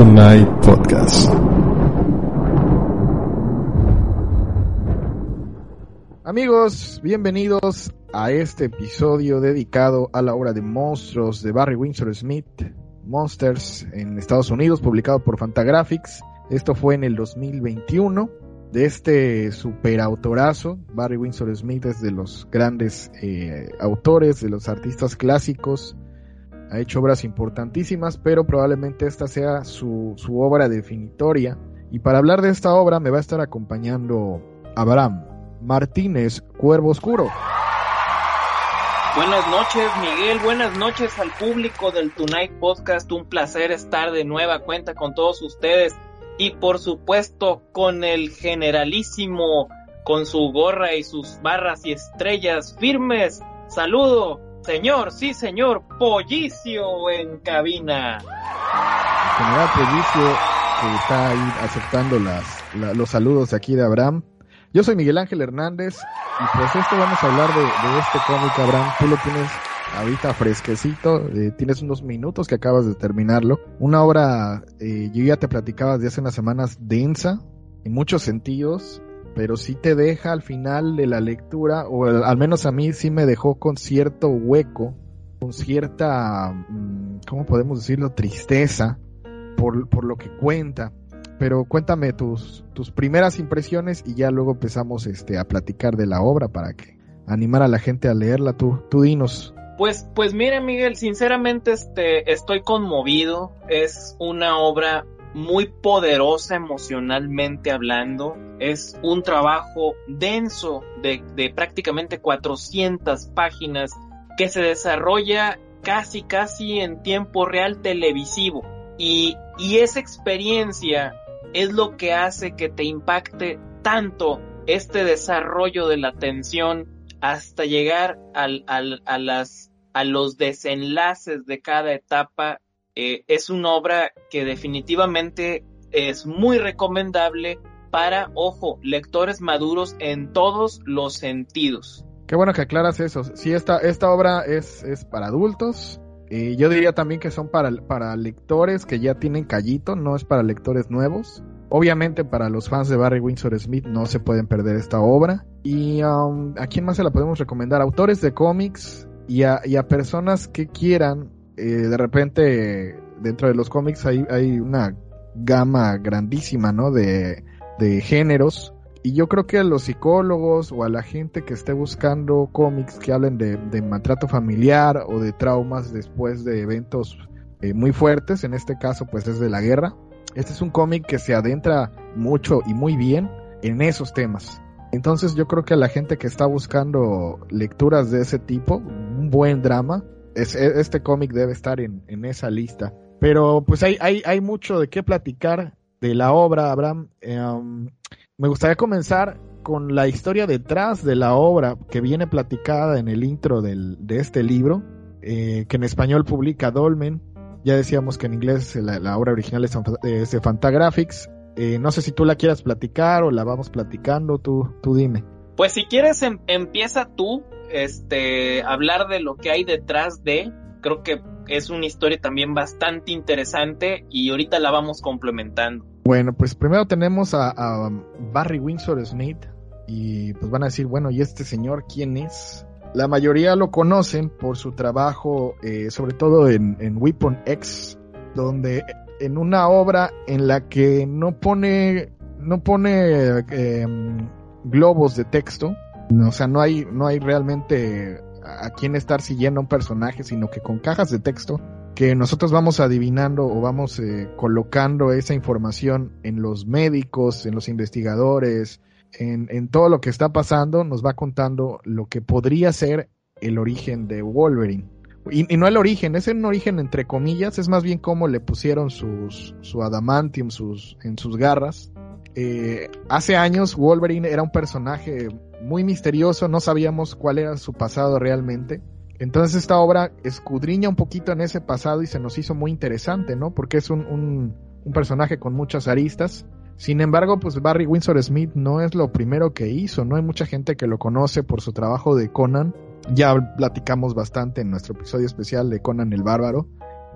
Tonight Podcast. Amigos, bienvenidos a este episodio dedicado a la obra de monstruos de Barry Windsor Smith, Monsters en Estados Unidos, publicado por Fantagraphics. Esto fue en el 2021. De este superautorazo, Barry Windsor Smith es de los grandes eh, autores, de los artistas clásicos. Ha hecho obras importantísimas, pero probablemente esta sea su, su obra definitoria. Y para hablar de esta obra me va a estar acompañando Abraham Martínez Cuervo Oscuro. Buenas noches, Miguel. Buenas noches al público del Tonight Podcast. Un placer estar de nueva cuenta con todos ustedes. Y por supuesto, con el generalísimo, con su gorra y sus barras y estrellas firmes. Saludo, señor, sí, señor, Pollicio en cabina. General Pollicio, que está ahí aceptando las, la- los saludos de aquí de Abraham. Yo soy Miguel Ángel Hernández y pues esto vamos a hablar de, de este cómic, Abraham. Tú lo tienes ahorita fresquecito, eh, tienes unos minutos que acabas de terminarlo. Una obra, eh, yo ya te platicaba de hace unas semanas, densa en muchos sentidos, pero sí te deja al final de la lectura, o al, menos a mí sí me dejó con cierto hueco, con cierta, mm, ¿cómo podemos decirlo?, tristeza por, por lo que cuenta pero cuéntame tus, tus primeras impresiones y ya luego empezamos este, a platicar de la obra para que animar a la gente a leerla. Tú, tú dinos. Pues, pues mire, Miguel, sinceramente este, estoy conmovido. Es una obra muy poderosa emocionalmente hablando. Es un trabajo denso de, prácticamente 400 páginas que se desarrolla casi, casi en tiempo real televisivo. Y, y esa experiencia es lo que hace que te impacte tanto este desarrollo de la tensión hasta llegar al, al, a, las, a los desenlaces de cada etapa. Eh, es una obra que definitivamente es muy recomendable para, ojo, lectores maduros en todos los sentidos. Qué bueno que aclaras eso. Sí, esta, esta obra es, es para adultos. Yo diría también que son para, para lectores que ya tienen callito, no es para lectores nuevos. Obviamente para los fans de Barry Windsor Smith no se pueden perder esta obra. Y um, a quién más se la podemos recomendar? Autores de cómics y a, y a personas que quieran, eh, de repente dentro de los cómics hay, hay una gama grandísima, ¿no? De, de géneros. Y yo creo que a los psicólogos o a la gente que esté buscando cómics que hablen de, de maltrato familiar o de traumas después de eventos eh, muy fuertes, en este caso pues es de la guerra, este es un cómic que se adentra mucho y muy bien en esos temas. Entonces yo creo que a la gente que está buscando lecturas de ese tipo, un buen drama, es, este cómic debe estar en, en, esa lista. Pero pues hay, hay, hay mucho de qué platicar de la obra, Abraham. Um, me gustaría comenzar con la historia detrás de la obra que viene platicada en el intro del, de este libro, eh, que en español publica Dolmen. Ya decíamos que en inglés la, la obra original es, es de Fantagraphics. Eh, no sé si tú la quieras platicar o la vamos platicando, tú, tú dime. Pues si quieres em, empieza tú, este, hablar de lo que hay detrás de, creo que es una historia también bastante interesante y ahorita la vamos complementando. Bueno, pues primero tenemos a, Barry Windsor Smith y pues van a decir, bueno, ¿y este señor quién es? La mayoría lo conocen por su trabajo, eh, sobre todo en, en, Weapon X, donde en una obra en la que no pone, no pone eh, globos de texto, o sea, no hay, no hay realmente a quién estar siguiendo a un personaje, sino que con cajas de texto que nosotros vamos adivinando o vamos eh, colocando esa información en los médicos, en los investigadores, en, en, todo lo que está pasando, nos va contando lo que podría ser el origen de Wolverine. Y, y, no el origen, es un origen entre comillas, es más bien como le pusieron sus, su adamantium sus, en sus garras. Eh, hace años Wolverine era un personaje muy misterioso, no sabíamos cuál era su pasado realmente. Entonces esta obra escudriña un poquito en ese pasado y se nos hizo muy interesante, ¿no? Porque es un, un, personaje con muchas aristas. Sin embargo, pues Barry Windsor Smith no es lo primero que hizo, no hay mucha gente que lo conoce por su trabajo de Conan. Ya platicamos bastante en nuestro episodio especial de Conan el Bárbaro.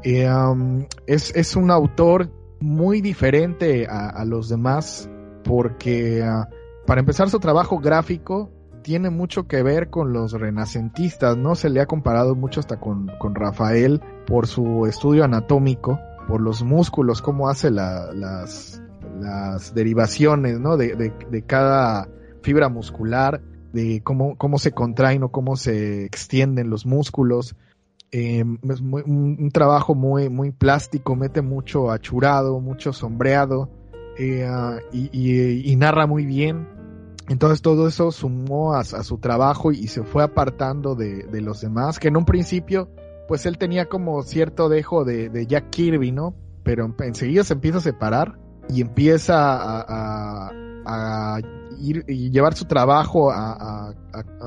Eh, um, es, es un autor muy diferente a, los demás porque ah, para empezar su trabajo gráfico tiene mucho que ver con los renacentistas, ¿no? Se le ha comparado mucho hasta con, con Rafael por su estudio anatómico, por los músculos, cómo hace las, las derivaciones, ¿no? De, de, cada fibra muscular, de cómo, cómo se contraen o cómo se extienden los músculos. Eh, es un, trabajo muy, muy plástico, mete mucho achurado, mucho sombreado eh, ah, y, narra muy bien. Entonces todo eso sumó a, su trabajo y se fue apartando de, los demás, que en un principio pues él tenía como cierto dejo de, Jack Kirby, ¿no? Pero enseguida se empieza a separar y empieza a, llevar su trabajo a,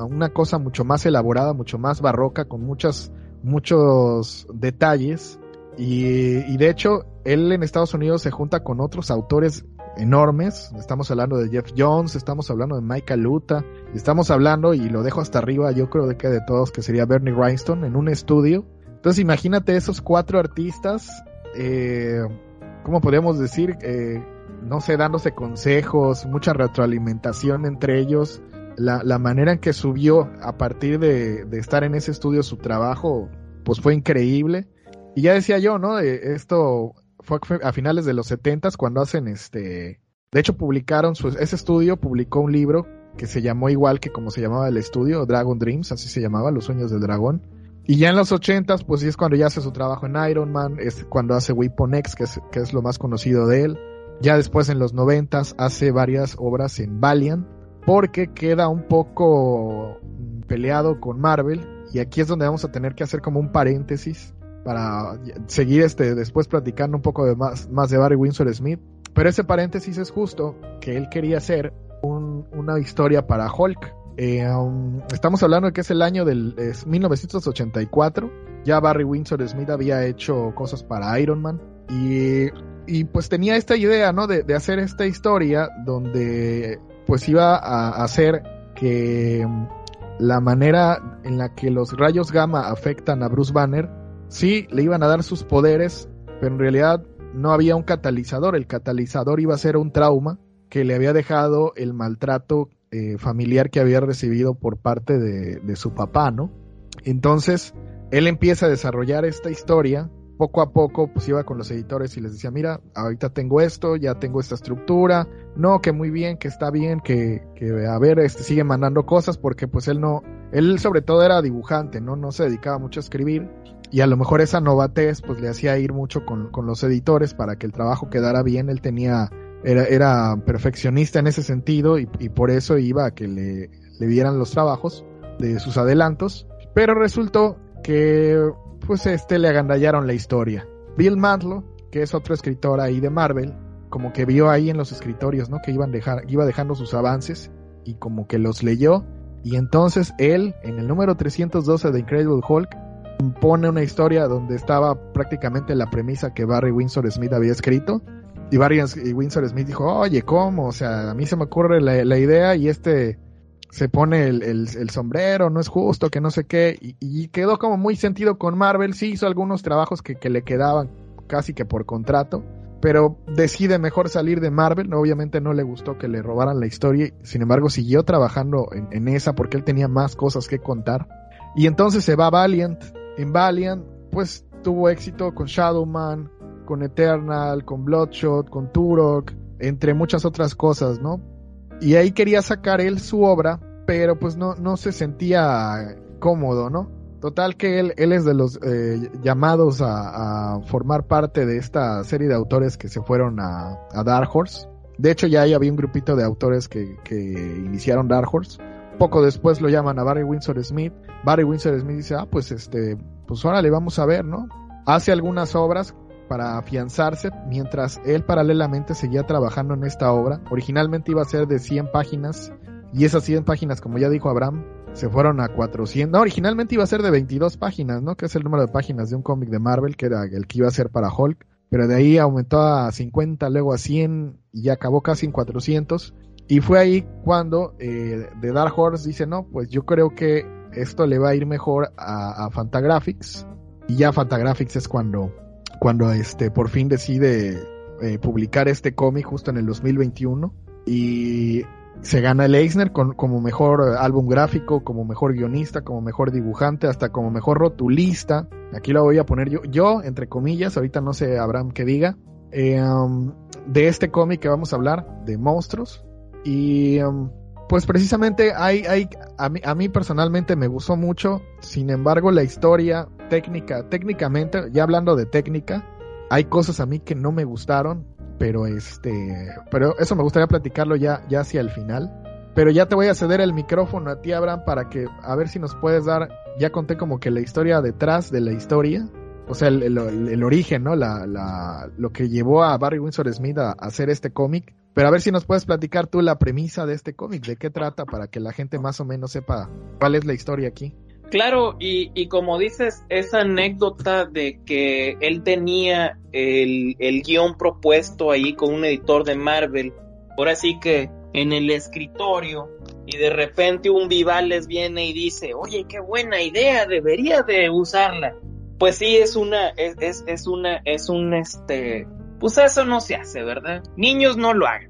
una cosa mucho más elaborada, mucho más barroca, con muchas muchos detalles y, de hecho él en Estados Unidos se junta con otros autores enormes, estamos hablando de Jeff Jones, estamos hablando de Michael Luta, estamos hablando, y lo dejo hasta arriba, yo creo de que de todos, que sería Bernie Rhinestone, en un estudio. Entonces imagínate esos cuatro artistas, eh, ¿cómo podríamos decir? Eh, no sé, dándose consejos, mucha retroalimentación entre ellos, la, la manera en que subió a partir de, de, estar en ese estudio su trabajo, pues fue increíble. Y ya decía yo, ¿no? esto fue a finales de los setentas cuando hacen este... De hecho, publicaron, su, ese estudio publicó un libro que se llamó igual que como se llamaba el estudio, Dragon Dreams, así se llamaba, Los Sueños del Dragón. Y ya en los ochentas, pues sí es cuando ya hace su trabajo en Iron Man, es cuando hace Weapon X, que es, que es lo más conocido de él. Ya después en los noventas hace varias obras en Valiant, porque queda un poco peleado con Marvel y aquí es donde vamos a tener que hacer como un paréntesis para seguir este después platicando un poco más, más de Barry Windsor Smith. Pero ese paréntesis es justo que él quería hacer una historia para Hulk. Eh, um, estamos hablando de que es el año del 1984. Ya Barry Windsor Smith había hecho cosas para Iron Man. Y, y pues tenía esta idea, ¿no? De, de hacer esta historia donde pues iba a hacer que mm, la manera en la que los rayos gamma afectan a Bruce Banner, sí, le iban a dar sus poderes, pero en realidad no había un catalizador. El catalizador iba a ser un trauma que le había dejado el maltrato eh, familiar que había recibido por parte de, de su papá, ¿no? Entonces, él empieza a desarrollar esta historia poco a poco pues iba con los editores y les decía, mira, ahorita tengo esto, ya tengo esta estructura, no, que muy bien, que está bien, que, que a ver, este sigue mandando cosas porque pues él no, él sobre todo era dibujante, ¿no? No se dedicaba mucho a escribir y a lo mejor esa novatez pues le hacía ir mucho con, con los editores para que el trabajo quedara bien, él tenía, era, era perfeccionista en ese sentido y, y por eso iba a que le, le dieran los trabajos de sus adelantos, pero resultó que pues este le agandallaron la historia. Bill Mantlo, que es otro escritor ahí de Marvel, como que vio ahí en los escritorios, ¿no? Que iban dejar, iba dejando sus avances y como que los leyó. Y entonces él, en el número 312 de Incredible Hulk, pone una historia donde estaba prácticamente la premisa que Barry Windsor Smith había escrito. Y Barry Windsor Smith dijo, oye, ¿cómo? O sea, a mí se me ocurre la, la idea y este se pone el, el, sombrero, no es justo, que no sé qué, y, quedó como muy sentido con Marvel, sí hizo algunos trabajos que, que, le quedaban casi que por contrato, pero decide mejor salir de Marvel, obviamente no le gustó que le robaran la historia, sin embargo siguió trabajando en, en esa porque él tenía más cosas que contar, y entonces se va Valiant, en Valiant pues tuvo éxito con Shadowman, con Eternal, con Bloodshot, con Turok, entre muchas otras cosas, ¿no? Y ahí quería sacar él su obra, pero pues no, no se sentía cómodo, ¿no? Total que él, él es de los eh, llamados a, formar parte de esta serie de autores que se fueron a, Dark Horse. De hecho ya ahí había un grupito de autores que, que iniciaron Dark Horse. Poco después lo llaman a Barry Windsor Smith. Barry Windsor Smith dice, ah, pues este, pues ahora le vamos a ver, ¿no? Hace algunas obras para afianzarse, mientras él paralelamente seguía trabajando en esta obra. Originalmente iba a ser de 100 páginas, y esas 100 páginas, como ya dijo Abraham, se fueron a 400. No, originalmente iba a ser de 22 páginas, ¿no? Que es el número de páginas de un cómic de Marvel, que era el que iba a ser para Hulk. Pero de ahí aumentó a 50, luego a 100 y acabó casi en 400. Y fue ahí cuando eh, The Dark Horse dice, no, pues yo creo que esto le va a ir mejor a, Fantagraphics. Y ya Fantagraphics es cuando cuando este por fin decide eh, publicar este cómic justo en el 2021 y se gana el Eisner con, como mejor álbum gráfico, como mejor guionista, como mejor dibujante, hasta como mejor rotulista. Aquí lo voy a poner yo, yo entre comillas, ahorita no sé Abraham que diga, eh, um, de este cómic que vamos a hablar, de monstruos. Y um, pues precisamente hay, hay a, mí, a mí personalmente me gustó mucho, sin embargo la historia técnica, técnicamente, ya hablando de técnica, hay cosas a mí que no me gustaron, pero este, pero eso me gustaría platicarlo ya, ya hacia el final. Pero ya te voy a ceder el micrófono a ti, Abraham, para que a ver si nos puedes dar, ya conté como que la historia detrás de la historia, o sea, el, el, origen, ¿no? La, la, lo que llevó a Barry Windsor Smith a hacer este cómic. Pero a ver si nos puedes platicar tú la premisa de este cómic, de qué trata, para que la gente más o menos sepa cuál es la historia aquí. Claro, y, como dices, esa anécdota de que él tenía el, el guion propuesto ahí con un editor de Marvel, ahora sí que en el escritorio, y de repente un Vivales viene y dice, oye, qué buena idea, debería de usarla. Pues sí, es una, es, es, es una, es un este, pues eso no se hace, ¿verdad? Niños no lo hagan.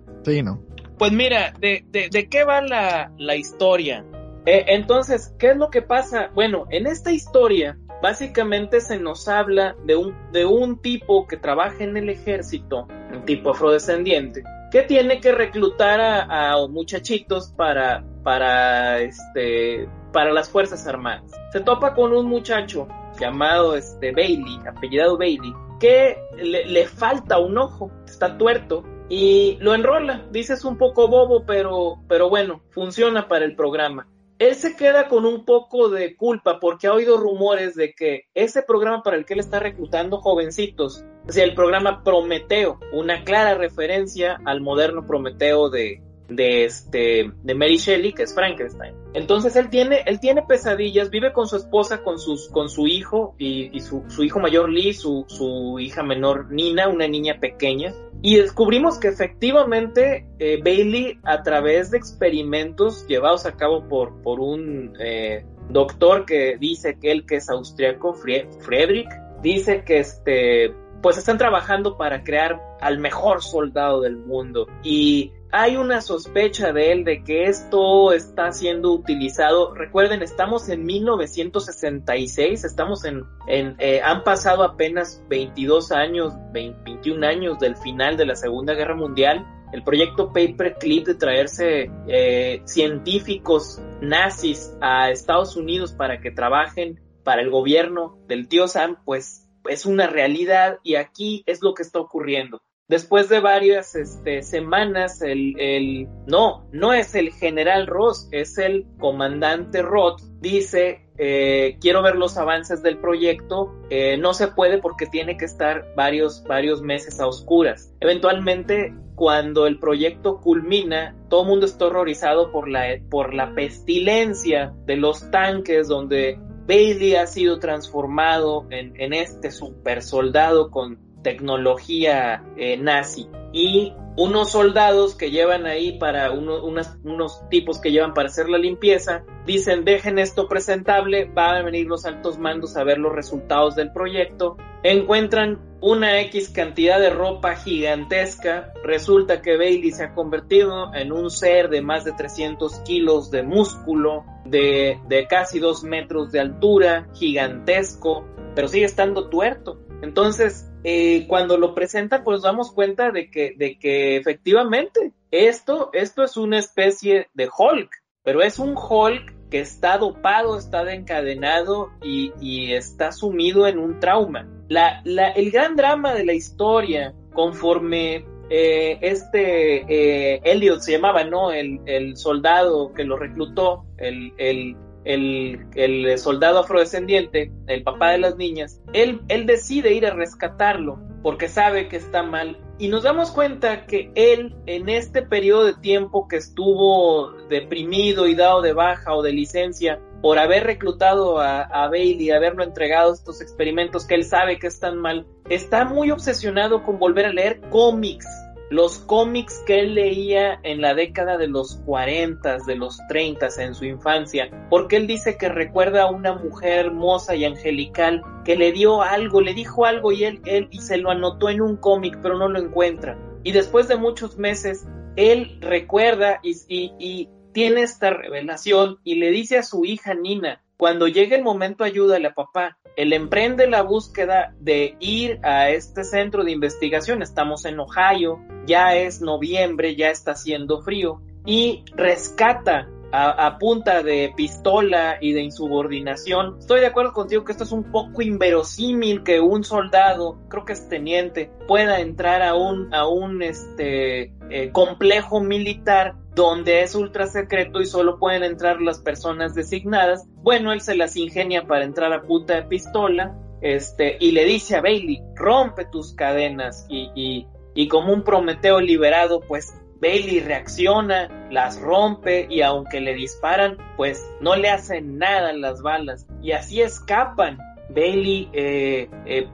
Pues mira, ¿de, de, qué va la, la historia? Eh, entonces, ¿qué es lo que pasa? Bueno, en esta historia, básicamente se nos habla de un, de un tipo que trabaja en el ejército, un tipo afrodescendiente, que tiene que reclutar a, a muchachitos para, para, este, para las Fuerzas Armadas. Se topa con un muchacho llamado este, Bailey, apellidado Bailey, que le, le, falta un ojo, está tuerto y lo enrola. Dices un poco bobo, pero, pero bueno, funciona para el programa. Él se queda con un poco de culpa porque ha oído rumores de que ese programa para el que él está reclutando jovencitos, o sea, el programa Prometeo, una clara referencia al moderno Prometeo de, de este de Mary Shelley que es Frankenstein entonces él tiene él tiene pesadillas vive con su esposa con sus con su hijo y, su, hijo mayor Lee su, su hija menor Nina una niña pequeña. Y descubrimos que efectivamente eh, Bailey a través de experimentos llevados a cabo por por un eh, doctor que dice que él que es austriaco Friedrich dice que este pues están trabajando para crear al mejor soldado del mundo. Y hay una sospecha de él de que esto está siendo utilizado. Recuerden, estamos en 1966, estamos en, en eh, han pasado apenas 22 años, 20, 21 años del final de la Segunda Guerra Mundial. El proyecto Paperclip de traerse eh, científicos nazis a Estados Unidos para que trabajen para el gobierno del tío Sam, pues es una realidad y aquí es lo que está ocurriendo Después de varias este, semanas, el, el, no, no es el general Ross, es el comandante Roth, dice, eh, quiero ver los avances del proyecto, eh, no se puede porque tiene que estar varios, varios meses a oscuras. Eventualmente, cuando el proyecto culmina, todo el mundo está horrorizado por la, por la pestilencia de los tanques donde Bailey ha sido transformado en, en este super soldado con tecnología eh, nazi y unos soldados que llevan ahí para unos tipos que llevan para hacer la limpieza dicen dejen esto presentable van a venir los altos mandos a ver los resultados del proyecto encuentran una X cantidad de ropa gigantesca resulta que Bailey se ha convertido en un ser de más de 300 kilos de músculo de, de casi dos metros de altura gigantesco pero sigue estando tuerto entonces eh, cuando lo presentan, pues damos cuenta de que, de que efectivamente esto, esto es una especie de Hulk, pero es un Hulk que está dopado, está encadenado y, está sumido en un trauma. La, el gran drama de la historia, conforme eh, este eh, Elliot se llamaba, ¿no? El, el soldado que lo reclutó, el, el, el, soldado afrodescendiente, el papá de las niñas, él, él decide ir a rescatarlo porque sabe que está mal. Y nos damos cuenta que él, en este periodo de tiempo que estuvo deprimido y dado de baja o de licencia por haber reclutado a, a Bailey, haberlo entregado estos experimentos que él sabe que están mal, está muy obsesionado con volver a leer cómics los cómics que él leía en la década de los 40, de los 30 en su infancia, porque él dice que recuerda a una mujer hermosa y angelical que le dio algo, le dijo algo y él, él y se lo anotó en un cómic, pero no lo encuentra. Y después de muchos meses, él recuerda y, y tiene esta revelación y le dice a su hija Nina, cuando llegue el momento ayúdale a papá. Él emprende la búsqueda de ir a este centro de investigación. Estamos en Ohio, ya es noviembre, ya está haciendo frío y rescata a, punta de pistola y de insubordinación. Estoy de acuerdo contigo que esto es un poco inverosímil que un soldado, creo que es teniente, pueda entrar a un, a un este, eh, complejo militar donde es ultra secreto y solo pueden entrar las personas designadas. Bueno, él se las ingenia para entrar a punta de pistola, este, y le dice a Bailey, rompe tus cadenas y, y, y como un Prometeo liberado, pues Bailey reacciona, las rompe y aunque le disparan, pues no le hacen nada las balas y así escapan. Bailey eh, eh,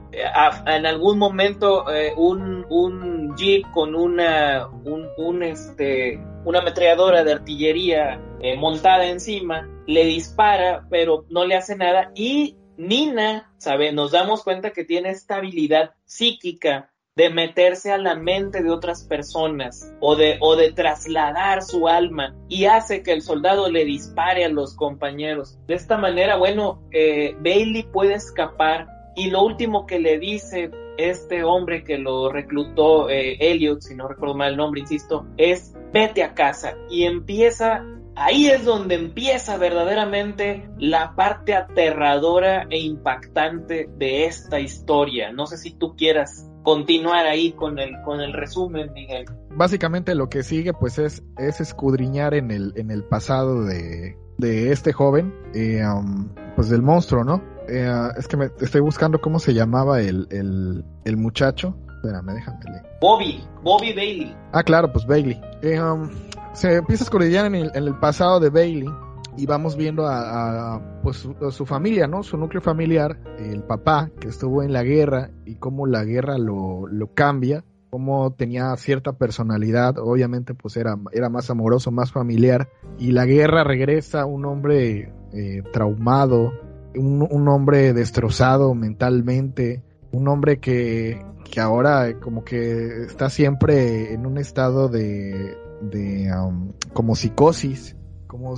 en algún momento eh, un, un, jeep con una un, un, este una ametralladora de artillería montada encima le dispara pero no le hace nada y Nina sabe nos damos cuenta que tiene esta habilidad psíquica de meterse a la mente de otras personas o de, o de trasladar su alma y hace que el soldado le dispare a los compañeros. De esta manera, bueno, eh, Bailey puede escapar y lo último que le dice este hombre que lo reclutó, eh, Elliot, si no recuerdo mal el nombre, insisto, es vete a casa y empieza Ahí es donde empieza verdaderamente la parte aterradora e impactante de esta historia. No sé si tú quieras continuar ahí con el, con el resumen, Miguel. Básicamente lo que sigue pues es, es escudriñar en el, en el pasado de, de este joven, eh, um, pues del monstruo, ¿no? Eh, es que me estoy buscando cómo se llamaba el, el, el muchacho. Espérame, déjame leer. Bobby, Bobby Bailey. Ah, claro, pues Bailey. Eh, um, se empieza a escudriñar en el, en el pasado de Bailey y vamos viendo a, pues su, familia, ¿no? Su núcleo familiar, el papá que estuvo en la guerra y cómo la guerra lo, lo cambia, cómo tenía cierta personalidad, obviamente pues era, era más amoroso, más familiar y la guerra regresa un hombre eh, traumado, un, un, hombre destrozado mentalmente, un hombre que, que ahora como que está siempre en un estado de, de um, como psicosis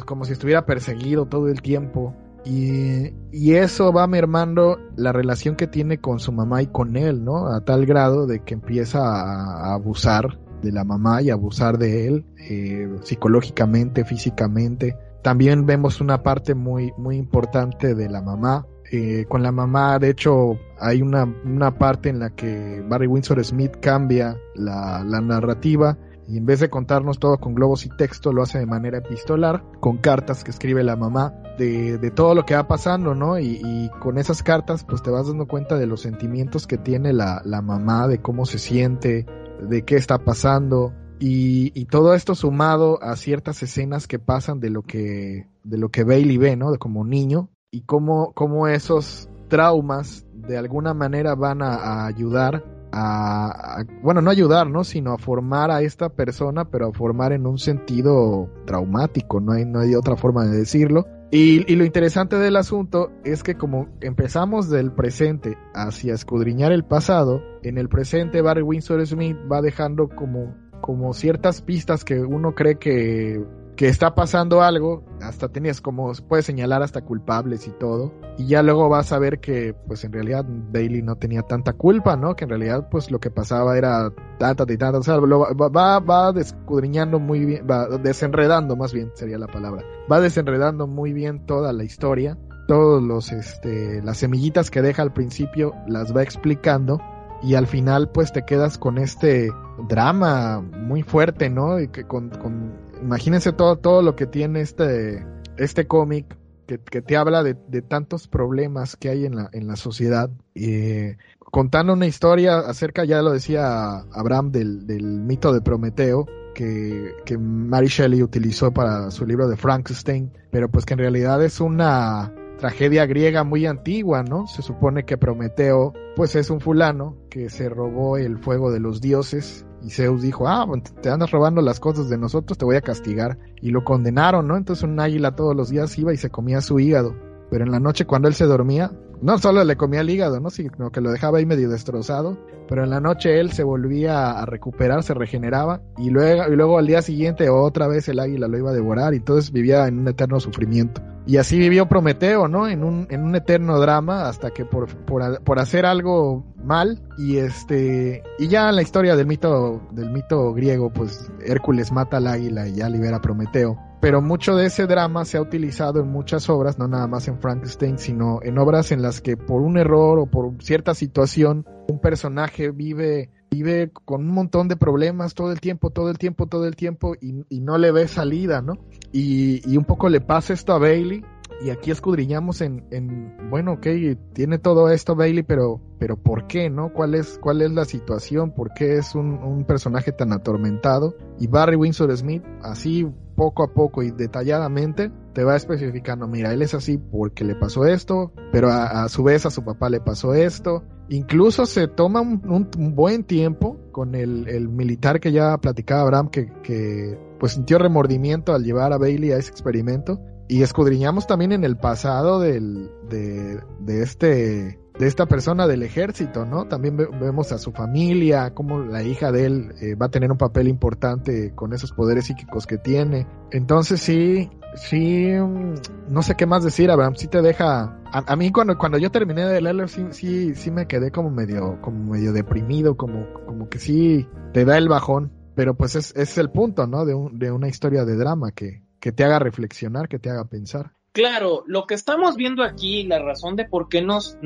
como, si estuviera perseguido todo el tiempo. Y, eso va mermando la relación que tiene con su mamá y con él, ¿no? A tal grado de que empieza a, abusar de la mamá y abusar de él eh, psicológicamente, físicamente. También vemos una parte muy, muy importante de la mamá. Eh, con la mamá, de hecho, hay una, una parte en la que Barry Windsor Smith cambia la, la narrativa y en vez de contarnos todo con globos y texto, lo hace de manera epistolar, con cartas que escribe la mamá de, de todo lo que va pasando, ¿no? Y, y, con esas cartas, pues te vas dando cuenta de los sentimientos que tiene la, la mamá, de cómo se siente, de qué está pasando. Y, todo esto sumado a ciertas escenas que pasan de lo que, de lo que Bailey ve, ¿no? De como niño, y cómo, cómo esos traumas de alguna manera van a, a ayudar a, bueno, no ayudar, ¿no? Sino a formar a esta persona, pero a formar en un sentido traumático, no hay, no hay otra forma de decirlo. Y, y, lo interesante del asunto es que como empezamos del presente hacia escudriñar el pasado, en el presente Barry Windsor Smith va dejando como, como ciertas pistas que uno cree que que está pasando algo, hasta tenías como, puedes señalar hasta culpables y todo, y ya luego vas a ver que pues en realidad Bailey no tenía tanta culpa, ¿no? Que en realidad pues lo que pasaba era tanta y tanta, o sea, va, va descudriñando muy bien, va desenredando más bien sería la palabra, va desenredando muy bien toda la historia, todos los, este, las semillitas que deja al principio las va explicando, y al final pues te quedas con este drama muy fuerte, ¿no? Y que con, con imagínense todo, todo lo que tiene este, este cómic que, que, te habla de, de, tantos problemas que hay en la, en la sociedad. Eh, contando una historia acerca, ya lo decía Abraham, del, del mito de Prometeo, que, que Mary Shelley utilizó para su libro de Frankenstein, pero pues que en realidad es una tragedia griega muy antigua, ¿no? Se supone que Prometeo, pues es un fulano que se robó el fuego de los dioses Y Zeus dijo, ah, te andas robando las cosas de nosotros, te voy a castigar. Y lo condenaron, ¿no? Entonces un águila todos los días iba y se comía su hígado. Pero en la noche cuando él se dormía, no solo le comía el hígado, ¿no? sino que lo dejaba ahí medio destrozado, pero en la noche él se volvía a recuperar, se regeneraba y luego, y luego al día siguiente otra vez el águila lo iba a devorar y entonces vivía en un eterno sufrimiento. Y así vivió Prometeo, ¿no? En un, en un eterno drama hasta que por, por, por hacer algo mal y este y ya la historia del mito del mito griego pues Hércules mata al águila y ya libera a Prometeo pero mucho de ese drama se ha utilizado en muchas obras, no nada más en Frankenstein, sino en obras en las que por un error o por cierta situación un personaje vive vive con un montón de problemas todo el tiempo, todo el tiempo, todo el tiempo y, no le ve salida, ¿no? Y, y, un poco le pasa esto a Bailey y aquí escudriñamos en, en, bueno, ok, tiene todo esto Bailey, pero, pero ¿por qué, no? ¿Cuál es, cuál es la situación? ¿Por qué es un, un personaje tan atormentado? Y Barry Windsor Smith, así poco a poco y detalladamente, te va especificando, mira, él es así porque le pasó esto, pero a, su vez a su papá le pasó esto. Incluso se toma un, buen tiempo con el, el, militar que ya platicaba Abraham, que, que pues sintió remordimiento al llevar a Bailey a ese experimento. Y escudriñamos también en el pasado del, de, de este de esta persona del ejército, ¿no? También vemos a su familia, cómo la hija de él eh, va a tener un papel importante con esos poderes psíquicos que tiene. Entonces sí, sí, mm, no sé qué más decir, Abraham, sí te deja... A, mí cuando, cuando yo terminé de leerlo sí, sí, sí me quedé como medio, como medio deprimido, como, como que sí te da el bajón. Pero pues es, es el punto, ¿no? De, un, de una historia de drama que, que te haga reflexionar, que te haga pensar. Claro, lo que estamos viendo aquí, la razón de por qué nos,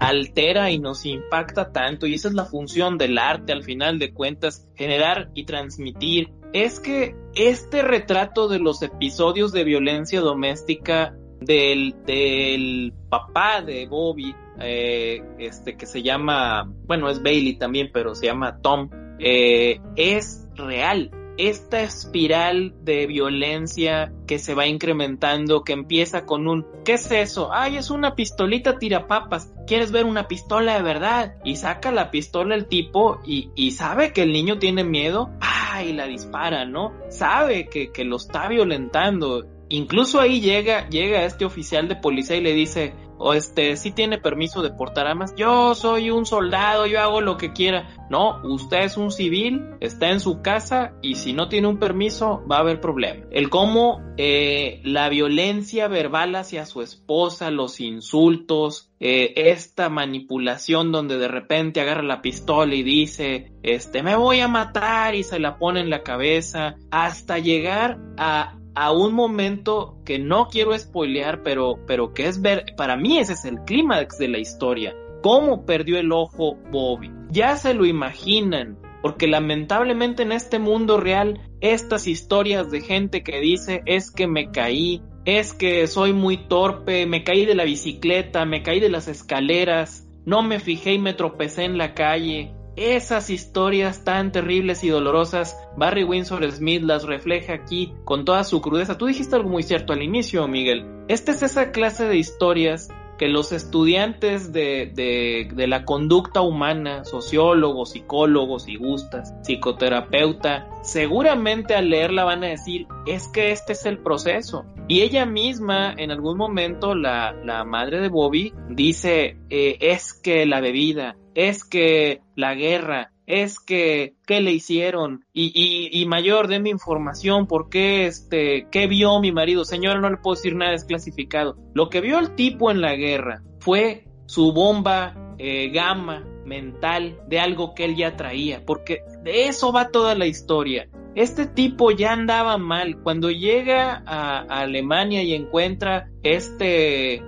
altera y nos impacta tanto, y esa es la función del arte al final de cuentas, generar y transmitir, es que este retrato de los episodios de violencia doméstica del, del papá de Bobby, eh, este que se llama, bueno, es Bailey también, pero se llama Tom, eh, es real esta espiral de violencia que se va incrementando, que empieza con un ¿qué es eso? Ay, es una pistolita tirapapas. ¿Quieres ver una pistola de verdad? Y saca la pistola el tipo y, y sabe que el niño tiene miedo. Ay, la dispara, ¿no? Sabe que, que lo está violentando. Incluso ahí llega, llega este oficial de policía y le dice, o este, si tiene permiso de portar armas. Yo soy un soldado, yo hago lo que quiera. No, usted es un civil, está en su casa y si no tiene un permiso va a haber problema. El cómo eh, la violencia verbal hacia su esposa, los insultos, eh, esta manipulación donde de repente agarra la pistola y dice, este, me voy a matar y se la pone en la cabeza, hasta llegar a a un momento que no quiero spoilear, pero, pero que es ver, para mí ese es el clímax de la historia. ¿Cómo perdió el ojo Bobby? Ya se lo imaginan, porque lamentablemente en este mundo real, estas historias de gente que dice es que me caí, es que soy muy torpe, me caí de la bicicleta, me caí de las escaleras, no me fijé y me tropecé en la calle, esas historias tan terribles y dolorosas, Barry Windsor Smith las refleja aquí con toda su crudeza. Tú dijiste algo muy cierto al inicio, Miguel. Esta es esa clase de historias que los estudiantes de, de, la conducta humana, sociólogos, psicólogos y gustas, psicoterapeuta, seguramente al leerla van a decir, es que este es el proceso. Y ella misma, en algún momento, la, la madre de Bobby, dice, eh, es que la bebida, es que la guerra, es que qué le hicieron y, y, y mayor información por qué este qué vio mi marido señora no le puedo decir nada desclasificado lo que vio el tipo en la guerra fue su bomba eh, gamma mental de algo que él ya traía porque de eso va toda la historia. Este tipo ya andaba mal. Cuando llega a, Alemania y encuentra este eh,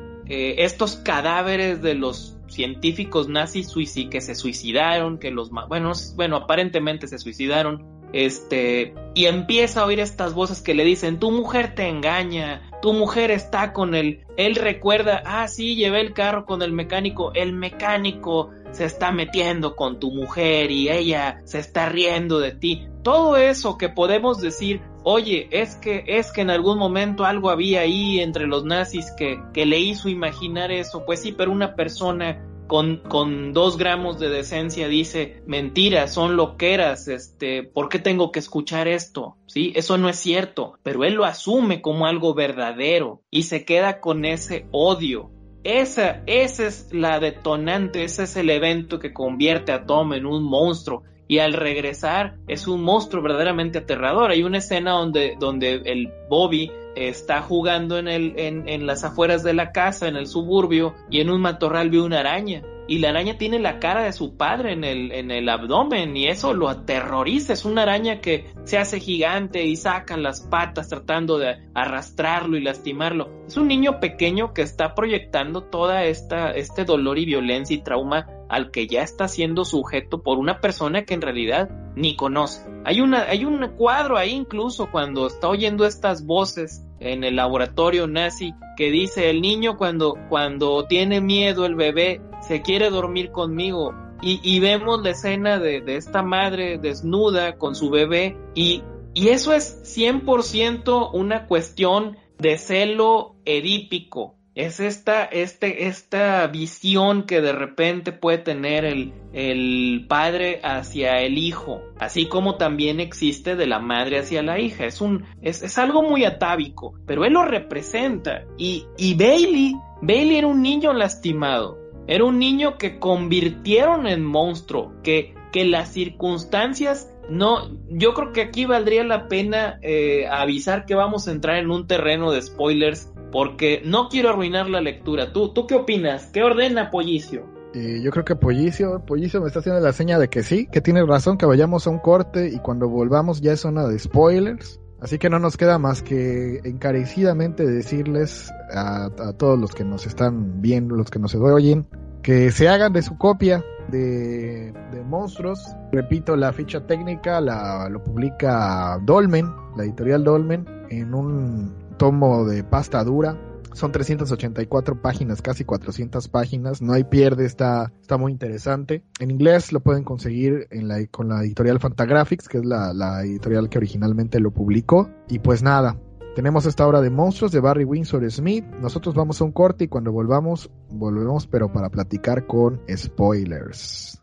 estos cadáveres de los científicos nazis que se suicidaron, que los bueno, bueno, aparentemente se suicidaron, este, y empieza a oír estas voces que le dicen, tu mujer te engaña, tu mujer está con él, él recuerda, ah, sí, llevé el carro con el mecánico, el mecánico se está metiendo con tu mujer y ella se está riendo de ti. Todo eso que podemos decir, oye, es que, es que en algún momento algo había ahí entre los nazis que, que le hizo imaginar eso, pues sí, pero una persona con, con dos gramos de decencia dice, mentira, son loqueras, este, ¿por qué tengo que escuchar esto? Sí, eso no es cierto, pero él lo asume como algo verdadero y se queda con ese odio. Esa, esa es la detonante, ese es el evento que convierte a Tom en un monstruo y al regresar es un monstruo verdaderamente aterrador. Hay una escena donde, donde el Bobby está jugando en, el, en, las afueras de la casa, en el suburbio, y en un matorral ve una araña. Y la araña tiene la cara de su padre en el, en el abdomen y eso lo aterroriza. Es una araña que se hace gigante y sacan las patas tratando de arrastrarlo y lastimarlo. Es un niño pequeño que está proyectando toda esta, este dolor y violencia y trauma al que ya está siendo sujeto por una persona que en realidad ni conoce. Hay, una, hay un cuadro ahí incluso cuando está oyendo estas voces en el laboratorio nazi que dice el niño cuando, cuando tiene miedo el bebé se quiere dormir conmigo y, vemos la escena de, esta madre desnuda con su bebé y, eso es 100% una cuestión de celo edípico es esta, este, esta visión que de repente puede tener el, padre hacia el hijo, así como también existe de la madre hacia la hija. Es algo muy atávico, pero él lo representa. Y, y Bailey, Bailey era un niño lastimado. Era un niño que convirtieron en monstruo, que, que las circunstancias no, yo creo que aquí valdría la pena eh, avisar que vamos a entrar en un terreno de spoilers porque no quiero arruinar la lectura. ¿Tú, tú qué opinas? ¿Qué ordena Pollicio? Yo creo que Pollicio, Pollicio me está haciendo la seña de que sí, que tiene razón, que vayamos a un corte y cuando volvamos ya es zona de spoilers. Así que no nos queda más que encarecidamente decirles a, a todos los que nos están viendo, los que nos oyen, que se hagan de su copia de, de monstruos. Repito, la ficha técnica la, lo publica Dolmen, la editorial Dolmen, en un tomo de pasta dura. Son 384 páginas, casi 400 páginas. No hay pierde, está, está muy interesante. En inglés lo pueden conseguir con la editorial Fantagraphics, que es la, la editorial que originalmente lo publicó. Y pues nada, tenemos esta obra de monstruos de Barry Windsor Smith. Nosotros vamos a un corte y cuando volvamos, volvemos, pero para platicar con spoilers.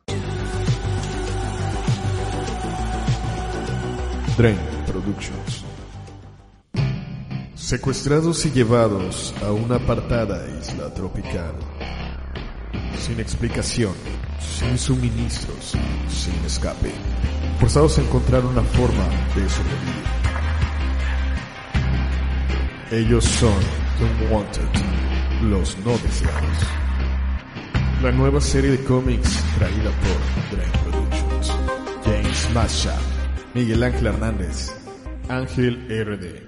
Drain Productions. Secuestrados y llevados a una apartada isla tropical. Sin explicación, sin suministros, sin escape. Forzados a encontrar una forma de sobrevivir. Ellos son The Wanted, los no deseados. La nueva serie de cómics traída por Drain Productions. James Masha, Miguel Ángel Hernández, Ángel RD.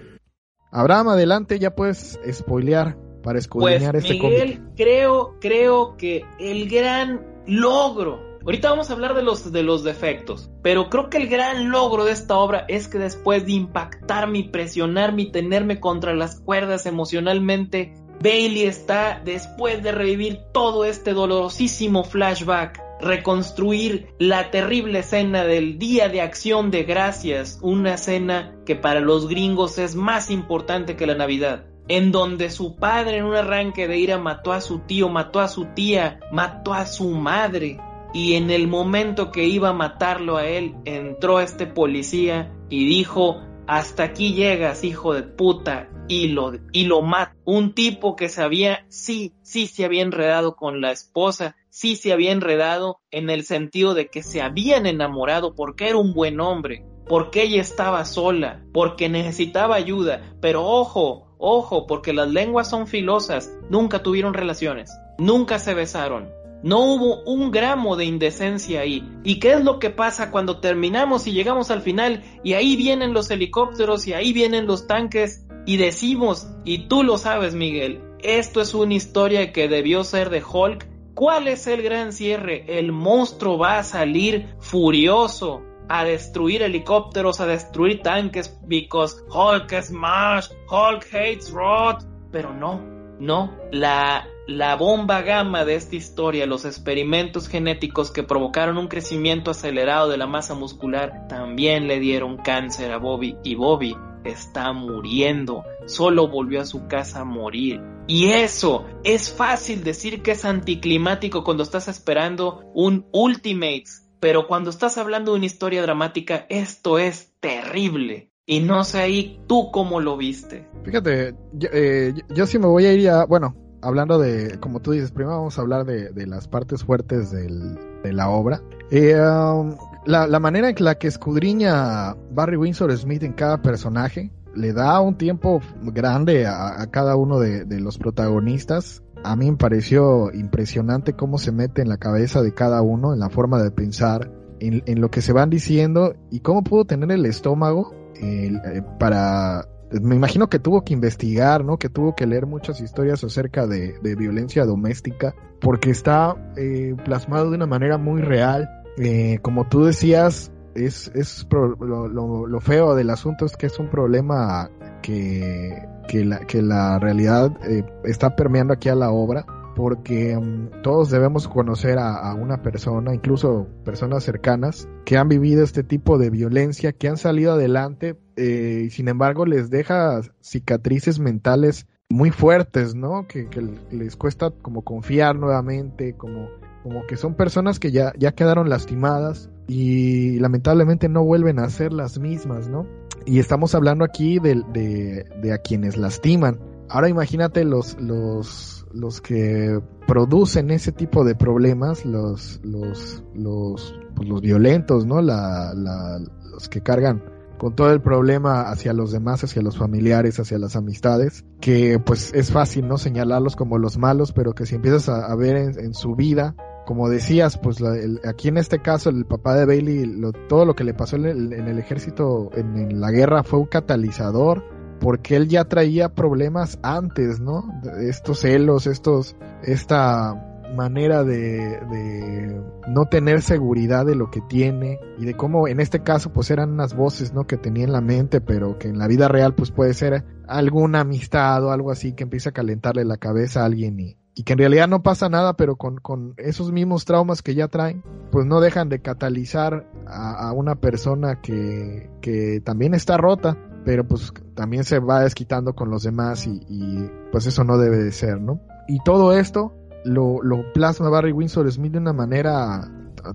Abraham, adelante, ya puedes spoilear para escudriñar pues, este Miguel, cómic. creo, creo que el gran logro, ahorita vamos a hablar de los, de los defectos, pero creo que el gran logro de esta obra es que después de impactarme presionarme y tenerme contra las cuerdas emocionalmente, Bailey está, después de revivir todo este dolorosísimo flashback, reconstruir la terrible escena del Día de Acción de Gracias, una escena que para los gringos es más importante que la Navidad, en donde su padre en un arranque de ira mató a su tío, mató a su tía, mató a su madre, y en el momento que iba a matarlo a él, entró este policía y dijo, hasta aquí llegas, hijo de puta, y lo, y lo mata. Un tipo que se había, sí, sí se había enredado con la esposa, sí se había enredado en el sentido de que se habían enamorado porque era un buen hombre, porque ella estaba sola, porque necesitaba ayuda, pero ojo, ojo, porque las lenguas son filosas, nunca tuvieron relaciones, nunca se besaron, no hubo un gramo de indecencia ahí. ¿Y qué es lo que pasa cuando terminamos y llegamos al final y ahí vienen los helicópteros y ahí vienen los tanques y decimos, y tú lo sabes Miguel, esto es una historia que debió ser de Hulk? ¿Cuál es el gran cierre? El monstruo va a salir furioso a destruir helicópteros, a destruir tanques, because Hulk smash, Hulk hates Rod. Pero no, no, la la bomba gamma de esta historia, los experimentos genéticos que provocaron un crecimiento acelerado de la masa muscular, también le dieron cáncer a Bobby y Bobby está muriendo, solo volvió a su casa a morir. Y eso es fácil decir que es anticlimático cuando estás esperando un Ultimates, pero cuando estás hablando de una historia dramática, esto es terrible. Y no sé ahí tú cómo lo viste. Fíjate, yo, eh, sí me voy a ir a, bueno, hablando de, como tú dices, primero vamos a hablar de, las partes fuertes de la obra. Eh, um, la, la, manera en la que escudriña Barry Windsor Smith en cada personaje le da un tiempo grande a, cada uno de, de, los protagonistas. A mí me pareció impresionante cómo se mete en la cabeza de cada uno, en la forma de pensar, en, en lo que se van diciendo y cómo pudo tener el estómago eh, para me imagino que tuvo que investigar, ¿no? Que tuvo que leer muchas historias acerca de, de violencia doméstica, porque está eh, plasmado de una manera muy real. Eh, como tú decías, es, es pro, lo, lo, lo, feo del asunto es que es un problema que, que, la, que la realidad eh, está permeando aquí a la obra porque um, todos debemos conocer a, una persona, incluso personas cercanas, que han vivido este tipo de violencia, que han salido adelante eh, y sin embargo les deja cicatrices mentales muy fuertes, ¿no? Que, les cuesta como confiar nuevamente, como, como que son personas que ya, ya quedaron lastimadas y lamentablemente no vuelven a ser las mismas, ¿no? Y estamos hablando aquí de, de, de a quienes lastiman. Ahora imagínate los, los los que producen ese tipo de problemas, los, los, los, pues los violentos, ¿no? La, la, los que cargan con todo el problema hacia los demás, hacia los familiares, hacia las amistades, que pues es fácil, ¿no? Señalarlos como los malos, pero que si empiezas a, a ver en, en, su vida, como decías, pues la, el, aquí en este caso el papá de Bailey, lo, todo lo que le pasó en el, en el ejército, en, la guerra, fue un catalizador porque él ya traía problemas antes, ¿no? Estos celos, estos, esta manera de, de, no tener seguridad de lo que tiene y de cómo en este caso pues eran unas voces, ¿no? Que tenía en la mente, pero que en la vida real pues puede ser alguna amistad o algo así que empieza a calentarle la cabeza a alguien y, y que en realidad no pasa nada, pero con, con, esos mismos traumas que ya traen, pues no dejan de catalizar a, a una persona que, que también está rota pero pues también se va desquitando con los demás y, y, pues eso no debe de ser, ¿no? Y todo esto lo, lo plasma Barry Windsor Smith de una manera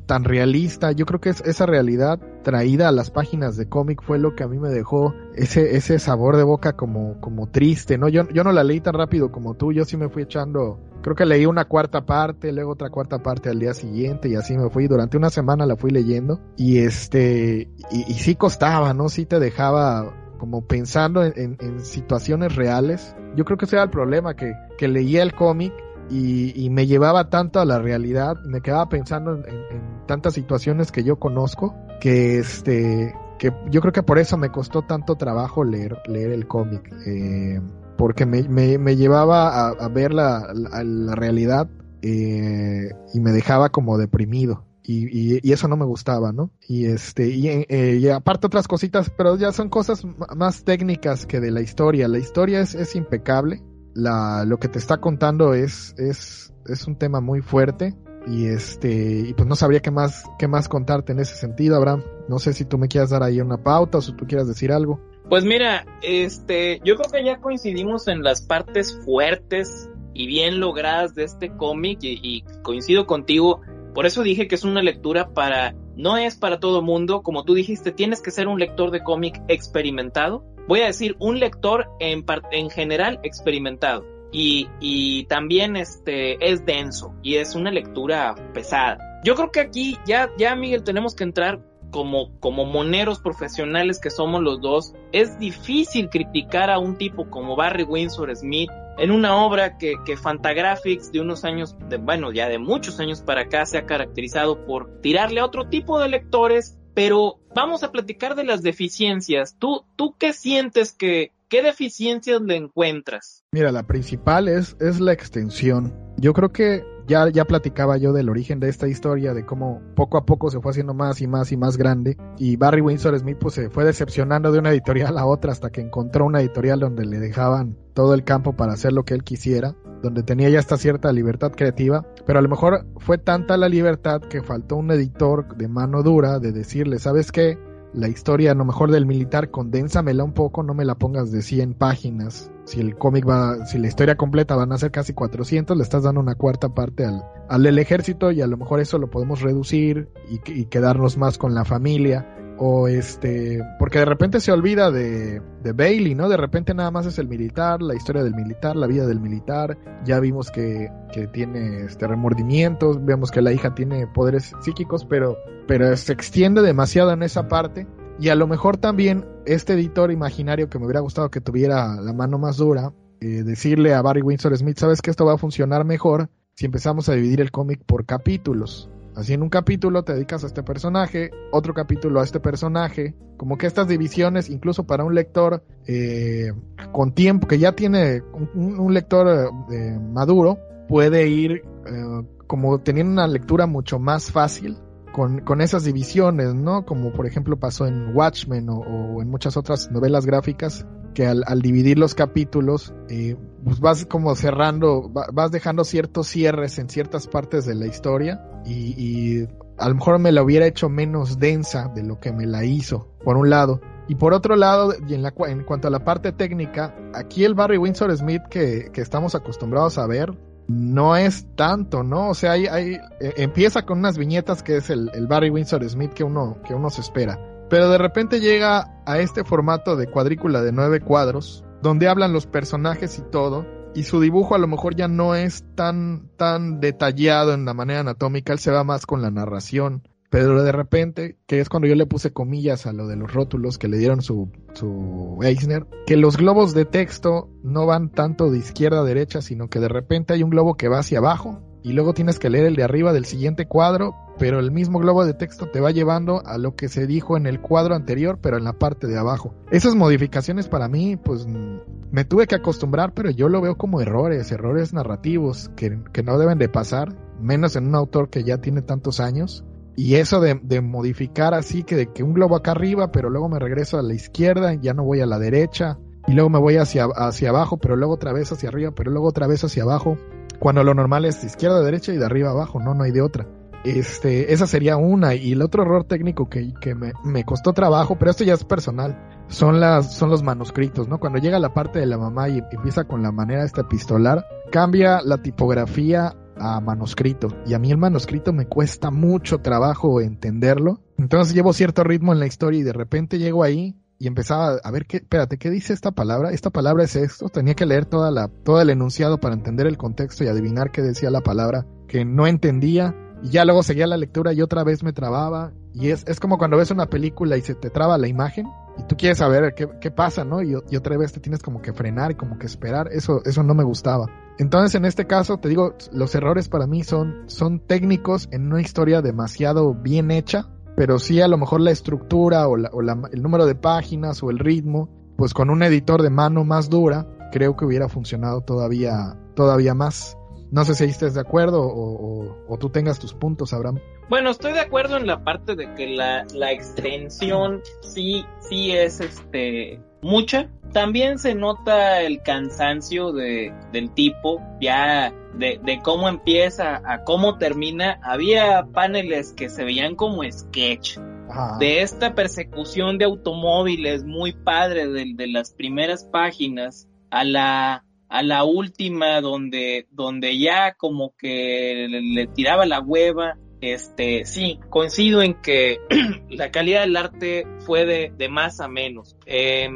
tan realista. Yo creo que es esa realidad traída a las páginas de cómic fue lo que a mí me dejó ese, ese sabor de boca como, como triste, ¿no? Yo, no la leí tan rápido como tú, yo sí me fui echando, creo que leí una cuarta parte, luego otra cuarta parte al día siguiente y así me fui. Durante una semana la fui leyendo y este, y, sí costaba, ¿no? Sí te dejaba como pensando en, en, en, situaciones reales. Yo creo que ese era el problema, que, que leía el cómic y, y, me llevaba tanto a la realidad, me quedaba pensando en, tantas situaciones que yo conozco, que este, que yo creo que por eso me costó tanto trabajo leer, leer el cómic, eh, porque me, me, me, llevaba a, ver la, la, la realidad eh, y me dejaba como deprimido. Y, y, y, eso no me gustaba, ¿no? Y este, y, eh, y, aparte otras cositas, pero ya son cosas más técnicas que de la historia. La historia es, es impecable. La, lo que te está contando es, es, es un tema muy fuerte. Y este, y pues no sabría qué más, qué más contarte en ese sentido, Abraham. No sé si tú me quieras dar ahí una pauta o si tú quieras decir algo. Pues mira, este, yo creo que ya coincidimos en las partes fuertes y bien logradas de este cómic y, y coincido contigo por eso dije que es una lectura para, no es para todo mundo, como tú dijiste, tienes que ser un lector de cómic experimentado. Voy a decir un lector en, en general experimentado. Y, también este es denso y es una lectura pesada. Yo creo que aquí ya, ya Miguel, tenemos que entrar como, como moneros profesionales que somos los dos. Es difícil criticar a un tipo como Barry Windsor Smith en una obra que, que Fantagraphics de unos años, bueno, ya de muchos años para acá se ha caracterizado por tirarle a otro tipo de lectores, pero vamos a platicar de las deficiencias. ¿Tú, tú qué sientes que, qué deficiencias le encuentras? Mira, la principal es, es la extensión. Yo creo que ya, ya platicaba yo del origen de esta historia, de cómo poco a poco se fue haciendo más y más y más grande. Y Barry Windsor Smith pues se fue decepcionando de una editorial a otra hasta que encontró una editorial donde le dejaban todo el campo para hacer lo que él quisiera, donde tenía ya esta cierta libertad creativa. Pero a lo mejor fue tanta la libertad que faltó un editor de mano dura de decirle, ¿sabes qué? la historia a lo mejor del militar, condénsamela un poco, no me la pongas de 100 páginas. Si el cómic va, si la historia completa van a ser casi 400, le estás dando una cuarta parte al, al ejército y a lo mejor eso lo podemos reducir y quedarnos más con la familia o este, porque de repente se olvida de, de, Bailey, ¿no? De repente nada más es el militar, la historia del militar, la vida del militar, ya vimos que, que tiene este remordimientos, vemos que la hija tiene poderes psíquicos, pero, pero se extiende demasiado en esa parte. Y a lo mejor también este editor imaginario que me hubiera gustado que tuviera la mano más dura, eh, decirle a Barry Windsor Smith, sabes que esto va a funcionar mejor si empezamos a dividir el cómic por capítulos. Así en un capítulo te dedicas a este personaje, otro capítulo a este personaje, como que estas divisiones, incluso para un lector eh, con tiempo, que ya tiene un, lector eh, maduro, puede ir eh, como teniendo una lectura mucho más fácil con, con, esas divisiones, ¿no? Como por ejemplo pasó en Watchmen o, o en muchas otras novelas gráficas, que al, al dividir los capítulos, eh, pues vas como cerrando, vas dejando ciertos cierres en ciertas partes de la historia y, y a lo mejor me la hubiera hecho menos densa de lo que me la hizo, por un lado. Y por otro lado, y en, cuanto a la parte técnica, aquí el Barry Windsor Smith que, que estamos acostumbrados a ver, no es tanto, ¿no? O sea, hay, hay, eh, empieza con unas viñetas que es el, el Barry Windsor Smith que uno, que uno se espera. Pero de repente llega a este formato de cuadrícula de nueve cuadros, donde hablan los personajes y todo, y su dibujo a lo mejor ya no es tan, tan detallado en la manera anatómica, él se va más con la narración. Pero de repente, que es cuando yo le puse comillas a lo de los rótulos que le dieron su, su Eisner, que los globos de texto no van tanto de izquierda a derecha, sino que de repente hay un globo que va hacia abajo y luego tienes que leer el de arriba del siguiente cuadro, pero el mismo globo de texto te va llevando a lo que se dijo en el cuadro anterior, pero en la parte de abajo. Esas modificaciones para mí, pues me tuve que acostumbrar, pero yo lo veo como errores, errores narrativos que, que no deben de pasar, menos en un autor que ya tiene tantos años. Y eso de, de modificar así, que, de que un globo acá arriba, pero luego me regreso a la izquierda, ya no voy a la derecha, y luego me voy hacia, hacia abajo, pero luego otra vez hacia arriba, pero luego otra vez hacia abajo. Cuando lo normal es de izquierda a derecha y de arriba a abajo, no, no hay de otra. Este, esa sería una. Y el otro error técnico que, que me, costó trabajo, pero esto ya es personal, son las, son los manuscritos, ¿no? Cuando llega la parte de la mamá y empieza con la manera esta epistolar, cambia la tipografía a manuscrito. Y a mí el manuscrito me cuesta mucho trabajo entenderlo. Entonces llevo cierto ritmo en la historia y de repente llego ahí y empezaba a ver qué, espérate, ¿qué dice esta palabra? Esta palabra es esto. Tenía que leer toda la, todo el enunciado para entender el contexto y adivinar qué decía la palabra que no entendía. Y ya luego seguía la lectura y otra vez me trababa. Y es, es como cuando ves una película y se te traba la imagen y tú quieres saber qué, qué pasa, ¿no? Y, y, otra vez te tienes como que frenar y como que esperar. Eso, eso no me gustaba. Entonces, en este caso, te digo, los errores para mí son, son técnicos en una historia demasiado bien hecha pero sí a lo mejor la estructura o, la, o la, el número de páginas o el ritmo, pues con un editor de mano más dura, creo que hubiera funcionado todavía, todavía más. No sé si estés de acuerdo o, o, o, tú tengas tus puntos, Abraham. Bueno, estoy de acuerdo en la parte de que la, la extensión sí, sí es este mucha. También se nota el cansancio de, del tipo, ya de, de cómo empieza a cómo termina. Había paneles que se veían como sketch. Ajá. De esta persecución de automóviles muy padre de, de las primeras páginas a la a la última donde, donde ya como que le, le tiraba la hueva. Este, sí, coincido en que la calidad del arte fue de, de más a menos. Eh,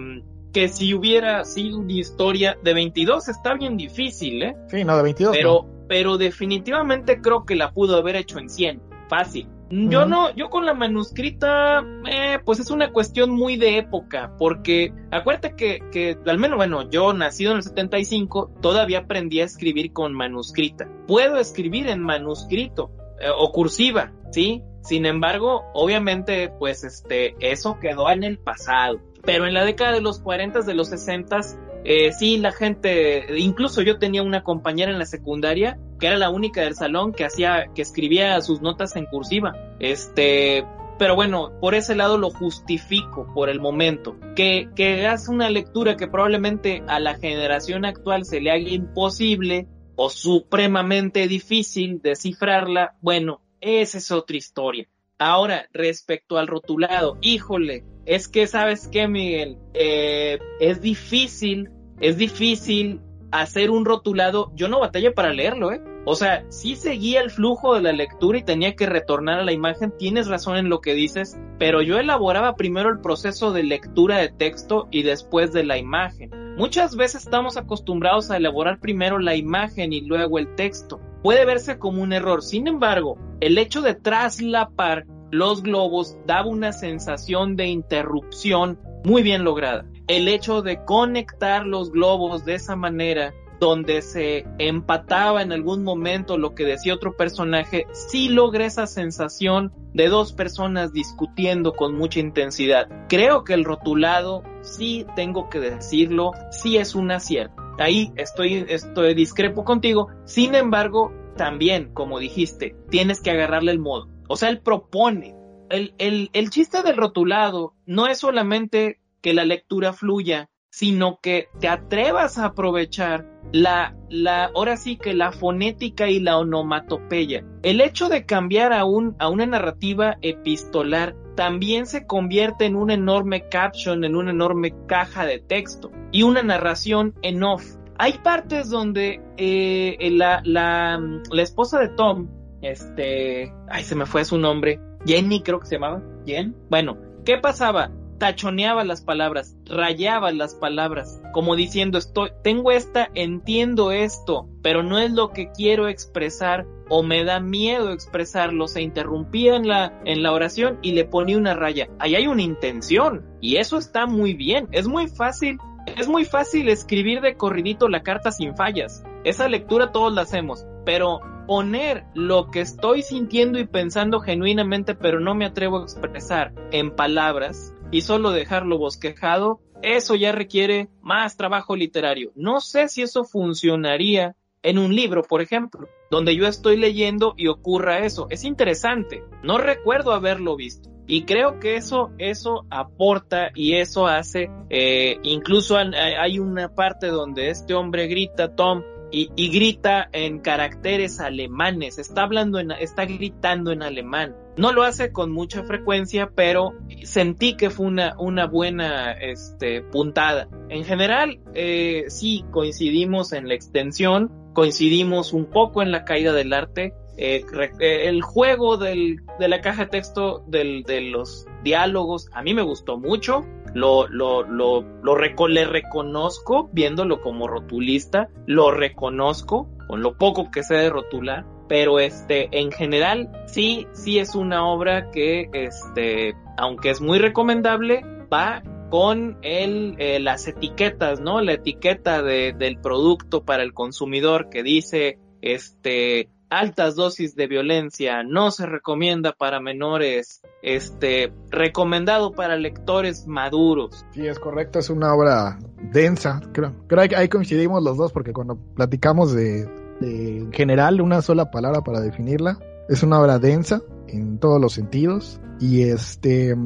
que si hubiera sido una historia de 22 está bien difícil, ¿eh? Sí, no, de 22. Pero, no. pero definitivamente creo que la pudo haber hecho en 100, fácil. Yo no, yo con la manuscrita, eh, pues es una cuestión muy de época, porque acuérdate que, que, al menos, bueno, yo nacido en el 75, todavía aprendí a escribir con manuscrita. Puedo escribir en manuscrito eh, o cursiva, ¿sí? Sin embargo, obviamente, pues este, eso quedó en el pasado. Pero en la década de los 40, de los 60, eh, sí, la gente, incluso yo tenía una compañera en la secundaria que era la única del salón que hacía, que escribía sus notas en cursiva. Este, pero bueno, por ese lado lo justifico por el momento. Que, que hagas una lectura que probablemente a la generación actual se le haga imposible o supremamente difícil descifrarla, bueno, esa es otra historia. Ahora, respecto al rotulado, híjole, es que sabes qué, Miguel, eh, es difícil, es difícil hacer un rotulado. Yo no batallé para leerlo, ¿eh? O sea, sí seguía el flujo de la lectura y tenía que retornar a la imagen. Tienes razón en lo que dices, pero yo elaboraba primero el proceso de lectura de texto y después de la imagen. Muchas veces estamos acostumbrados a elaborar primero la imagen y luego el texto. Puede verse como un error. Sin embargo, el hecho de traslapar los globos daba una sensación de interrupción muy bien lograda. El hecho de conectar los globos de esa manera donde se empataba en algún momento lo que decía otro personaje, sí logra esa sensación de dos personas discutiendo con mucha intensidad. Creo que el rotulado, sí tengo que decirlo, sí es un acierto. Ahí estoy, estoy discrepo contigo. Sin embargo, también, como dijiste, tienes que agarrarle el modo. O sea, él propone. El, el, el chiste del rotulado no es solamente que la lectura fluya, sino que te atrevas a aprovechar la, la, ahora sí que la fonética y la onomatopeya. El hecho de cambiar a, un, a una narrativa epistolar también se convierte en un enorme caption, en una enorme caja de texto y una narración en off. Hay partes donde eh, la, la, la esposa de Tom, este, ay, se me fue su nombre, Jenny creo que se llamaba, Jen. Bueno, ¿qué pasaba? Tachoneaba las palabras, rayaba las palabras, como diciendo estoy, tengo esta, entiendo esto, pero no es lo que quiero expresar o me da miedo expresarlo, se interrumpía en la, en la oración y le ponía una raya. Ahí hay una intención y eso está muy bien, es muy fácil, es muy fácil escribir de corridito la carta sin fallas. Esa lectura todos la hacemos, pero poner lo que estoy sintiendo y pensando genuinamente, pero no me atrevo a expresar en palabras, y solo dejarlo bosquejado, eso ya requiere más trabajo literario. No sé si eso funcionaría en un libro, por ejemplo, donde yo estoy leyendo y ocurra eso. Es interesante. No recuerdo haberlo visto. Y creo que eso, eso aporta y eso hace, eh, incluso hay una parte donde este hombre grita, Tom, y, grita en caracteres alemanes, está hablando en, está gritando en alemán. No lo hace con mucha frecuencia, pero sentí que fue una, una buena este, puntada. En general, eh, sí coincidimos en la extensión, coincidimos un poco en la caída del arte. Eh, eh, el juego del, de la caja de texto del, de los diálogos a mí me gustó mucho lo, lo, lo, lo le reconozco viéndolo como rotulista, lo reconozco con lo poco que sé de rotular, pero este, en general, sí, sí es una obra que, este, aunque es muy recomendable, va con el, eh, las etiquetas, ¿no? La etiqueta de, del producto para el consumidor que dice, este, altas dosis de violencia, no se recomienda para menores, este, recomendado para lectores maduros. Sí, es correcto, es una obra densa, creo. Creo que ahí coincidimos los dos porque cuando platicamos de, de en general una sola palabra para definirla, es una obra densa en todos los sentidos y este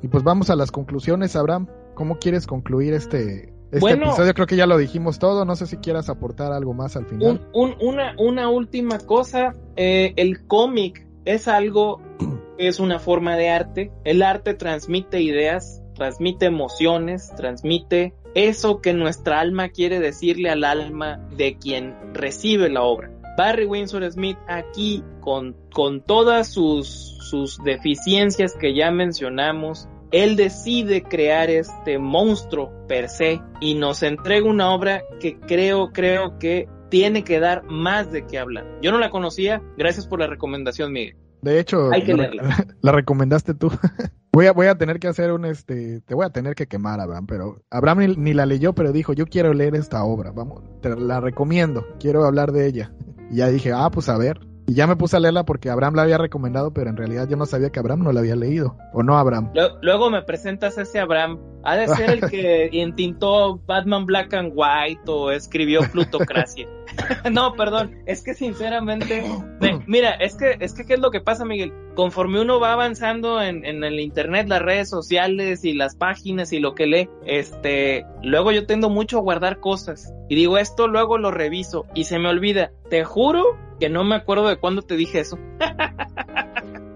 y pues vamos a las conclusiones, Abraham. ¿Cómo quieres concluir este este bueno, episodio creo que ya lo dijimos todo, no sé si quieras aportar algo más al final. una, una última cosa, eh, el cómic es algo, es una forma de arte, el arte transmite ideas, transmite emociones, transmite eso que nuestra alma quiere decirle al alma de quien recibe la obra. Barry Windsor Smith aquí con, con todas sus, sus deficiencias que ya mencionamos, él decide crear este monstruo per se y nos entrega una obra que creo, creo que tiene que dar más de qué hablar. Yo no la conocía, gracias por la recomendación, Miguel. De hecho, Hay que la, la, recomendaste tú. voy a, voy a tener que hacer un este, te voy a tener que quemar, Abraham, pero Abraham ni, ni la leyó, pero dijo, yo quiero leer esta obra, vamos, te la recomiendo, quiero hablar de ella. Y ya dije, ah, pues a ver, y ya me puse a leerla porque Abraham la había recomendado, pero en realidad yo no sabía que Abraham no la había leído. ¿O no, Abraham? Luego me presentas a ese Abraham. Ha de ser el que intentó Batman Black and White o escribió Plutocracia. no, perdón. Es que sinceramente, mira, es que, es que qué es lo que pasa, Miguel. Conforme uno va avanzando en, en el internet, las redes sociales y las páginas y lo que lee, este, luego yo tendo mucho a guardar cosas. Y digo, esto luego lo reviso y se me olvida. Te juro que no me acuerdo de cuándo te dije eso.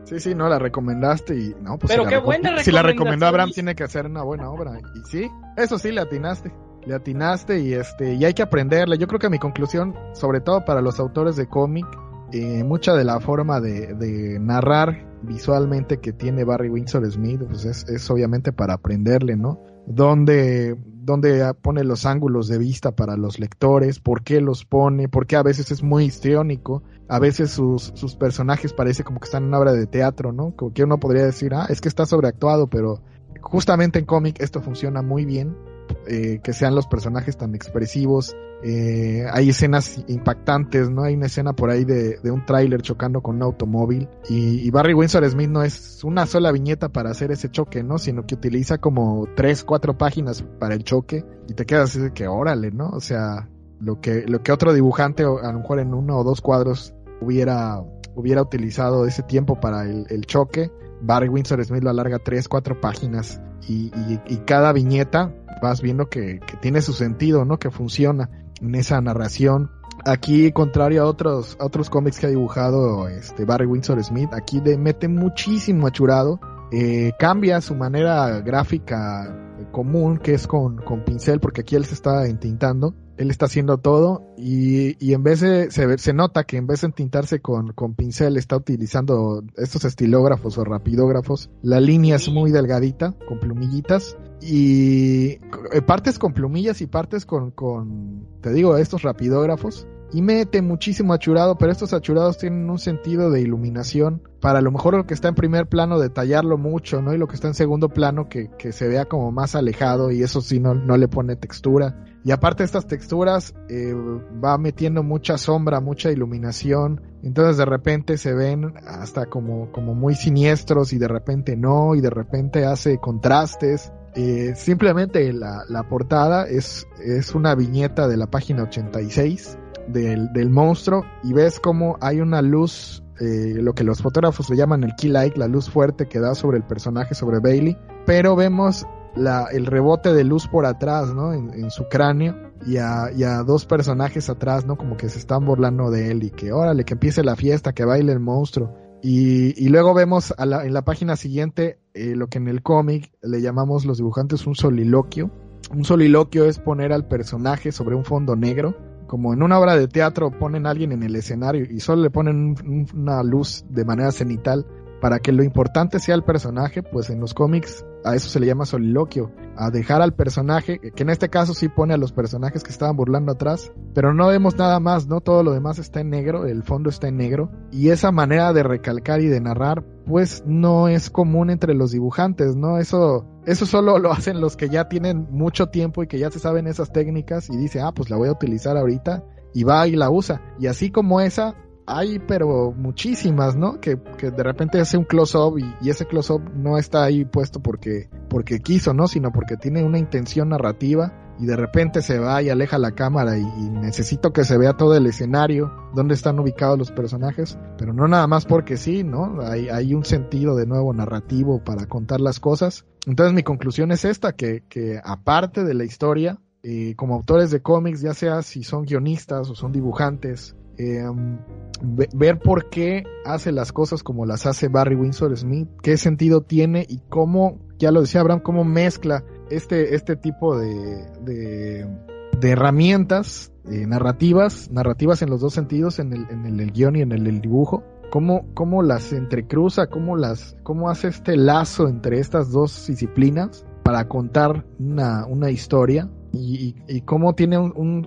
Sí, sí, no, la recomendaste y no, pues Pero si qué la, buena si la recomendó Abraham tiene que hacer una buena obra. Y sí, eso sí le atinaste. Le atinaste y este, y hay que aprenderle. Yo creo que mi conclusión, sobre todo para los autores de cómic, eh, mucha de la forma de, de narrar visualmente que tiene Barry Windsor Smith, pues es, es obviamente para aprenderle, ¿no? Donde, donde pone los ángulos de vista para los lectores, por qué los pone, por qué a veces es muy histriónico, a veces sus, sus personajes parece como que están en una obra de teatro, ¿no? Como que uno podría decir, ah, es que está sobreactuado, pero justamente en cómic esto funciona muy bien, eh, que sean los personajes tan expresivos, eh, hay escenas impactantes, ¿no? Hay una escena por ahí de, un tráiler chocando con un automóvil y, Barry Windsor Smith no es una sola viñeta para hacer ese choque, ¿no? Sino que utiliza como tres, cuatro páginas para el choque y te quedas así de que órale, ¿no? O sea, lo que, lo que otro dibujante a lo mejor en uno o dos cuadros hubiera, hubiera utilizado ese tiempo para el, choque, Barry Windsor Smith lo alarga tres, cuatro páginas y cada viñeta vas viendo que, tiene su sentido, ¿no? Que funciona en esa narración. Aquí, contrario a otros, a otros cómics que ha dibujado este Barry Windsor Smith, aquí le mete muchísimo achurado, eh, cambia su manera gráfica común, que es con, con pincel, porque aquí él se está entintando, él está haciendo todo y, y en vez de, se, se, nota que en vez de entintarse con, con pincel está utilizando estos estilógrafos o rapidógrafos, la línea es muy delgadita, con plumillitas y partes con plumillas y partes con, con, te digo, estos rapidógrafos. Y mete muchísimo achurado, pero estos achurados tienen un sentido de iluminación. Para lo mejor lo que está en primer plano, detallarlo mucho, ¿no? Y lo que está en segundo plano, que, que se vea como más alejado, y eso sí no, no le pone textura. Y aparte estas texturas, eh, va metiendo mucha sombra, mucha iluminación. Entonces de repente se ven hasta como, como muy siniestros y de repente no, y de repente hace contrastes. Eh, simplemente la, la portada es, es una viñeta de la página 86 del, del monstruo y ves como hay una luz, eh, lo que los fotógrafos le llaman el key light, la luz fuerte que da sobre el personaje, sobre Bailey, pero vemos el rebote de luz por atrás, ¿no? En, su cráneo y a, y a, dos personajes atrás, ¿no? Como que se están burlando de él y que órale, que empiece la fiesta, que baile el monstruo. Y, luego vemos la, en la página siguiente eh, lo que en el cómic le llamamos los dibujantes un soliloquio. Un soliloquio es poner al personaje sobre un fondo negro. Como en una obra de teatro ponen a alguien en el escenario y solo le ponen un, una luz de manera cenital para que lo importante sea el personaje, pues en los cómics a eso se le llama soliloquio, a dejar al personaje, que en este caso sí pone a los personajes que estaban burlando atrás, pero no vemos nada más, ¿no? Todo lo demás está en negro, el fondo está en negro, y esa manera de recalcar y de narrar, pues no es común entre los dibujantes, ¿no? Eso, eso solo lo hacen los que ya tienen mucho tiempo y que ya se saben esas técnicas y dice, ah, pues la voy a utilizar ahorita, y va y la usa. Y así como esa, hay pero muchísimas, ¿no? Que, que de repente hace un close-up y, y, ese close-up no está ahí puesto porque, porque quiso, ¿no? Sino porque tiene una intención narrativa y de repente se va y aleja la cámara y, y, necesito que se vea todo el escenario, dónde están ubicados los personajes, pero no nada más porque sí, ¿no? Hay, hay un sentido de nuevo narrativo para contar las cosas. Entonces mi conclusión es esta, que, que aparte de la historia, eh, como autores de cómics, ya sea si son guionistas o son dibujantes, eh, ver por qué hace las cosas como las hace Barry Windsor Smith, qué sentido tiene y cómo, ya lo decía Abraham, cómo mezcla este, este tipo de, de, de herramientas eh, narrativas, narrativas en los dos sentidos, en el, en el, el guion y en el, dibujo, cómo, cómo las entrecruza, cómo las, cómo hace este lazo entre estas dos disciplinas para contar una, una historia y, cómo tiene un,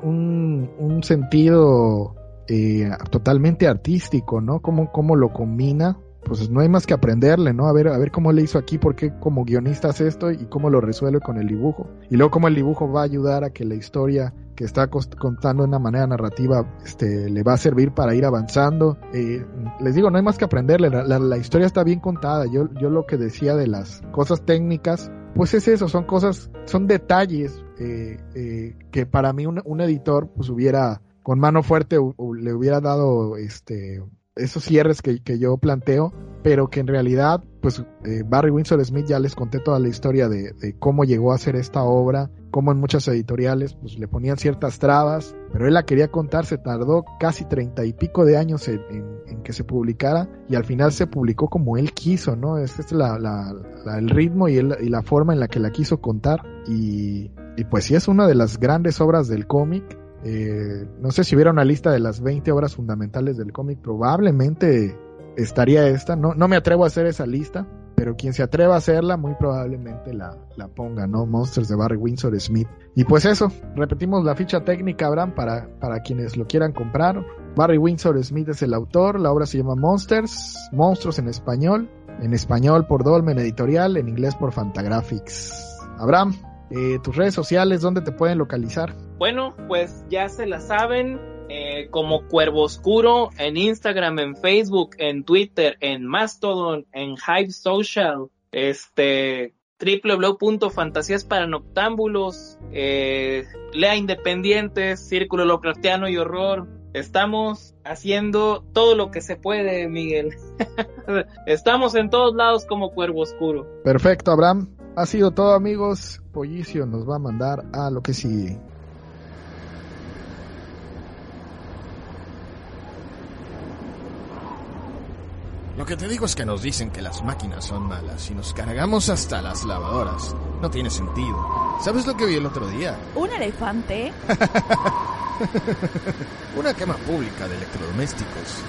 un sentido eh, totalmente artístico, ¿no? Cómo, cómo lo combina, pues no hay más que aprenderle, ¿no? A ver, a ver cómo le hizo aquí, por qué como guionista hace esto y cómo lo resuelve con el dibujo. Y luego cómo el dibujo va a ayudar a que la historia que está contando de una manera narrativa este, le va a servir para ir avanzando. Eh, les digo, no hay más que aprenderle, la, historia está bien contada. Yo, yo lo que decía de las cosas técnicas, pues es eso, son cosas, son detalles eh, eh, que para mí un, un editor pues hubiera con mano fuerte le hubiera dado este esos cierres que, yo planteo, pero que en realidad, pues eh, Barry Windsor Smith ya les conté toda la historia de, de, cómo llegó a hacer esta obra, cómo en muchas editoriales pues le ponían ciertas trabas, pero él la quería contar, se tardó casi treinta y pico de años en, que se publicara y al final se publicó como él quiso, ¿no? Es el ritmo y, la forma en la que la quiso contar y, y pues sí es una de las grandes obras del cómic. Eh, no sé si hubiera una lista de las 20 obras fundamentales del cómic, probablemente estaría esta. No, no me atrevo a hacer esa lista, pero quien se atreva a hacerla muy probablemente la, la ponga, ¿no? Monsters de Barry Windsor Smith. Y pues eso, repetimos la ficha técnica, Abraham, para, para quienes lo quieran comprar. Barry Windsor Smith es el autor, la obra se llama Monsters, Monstruos en español, en español por Dolmen Editorial, en inglés por Fantagraphics. Abraham, eh, tus redes sociales, ¿dónde te pueden localizar? Bueno, pues ya se la saben, eh, como Cuervo Oscuro en Instagram, en Facebook, en Twitter, en Mastodon, en Hive Social, este www.fantasías para noctámbulos, eh, Lea Independientes, Círculo Lovecraftiano y Horror. Estamos haciendo todo lo que se puede, Miguel. Estamos en todos lados como Cuervo Oscuro. Perfecto, Abraham. Ha sido todo, amigos. Pollicio nos va a mandar a lo que sigue. Lo que te digo es que nos dicen que las máquinas son malas y nos cargamos hasta las lavadoras. No tiene sentido. ¿Sabes lo que vi el otro día? ¿Un elefante? Una quema pública de electrodomésticos.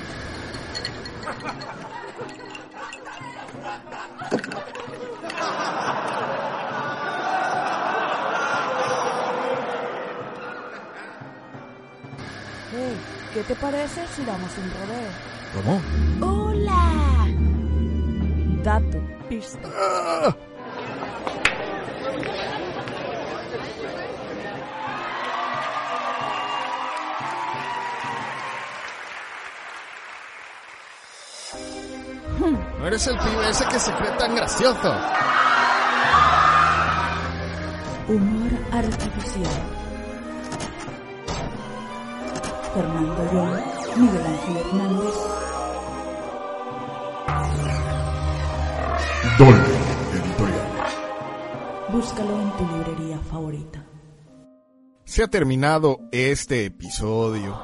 ¿Qué te parece si damos un rodeo? ¿Cómo? ¡Hola! Dato, pista. ¡Ah! No eres el pibe ese que se cree tan gracioso. Humor artificial. Fernando León, Miguel Ángel Hernández. Dolmen Editorial. Búscalo en tu librería favorita. Se ha terminado este episodio.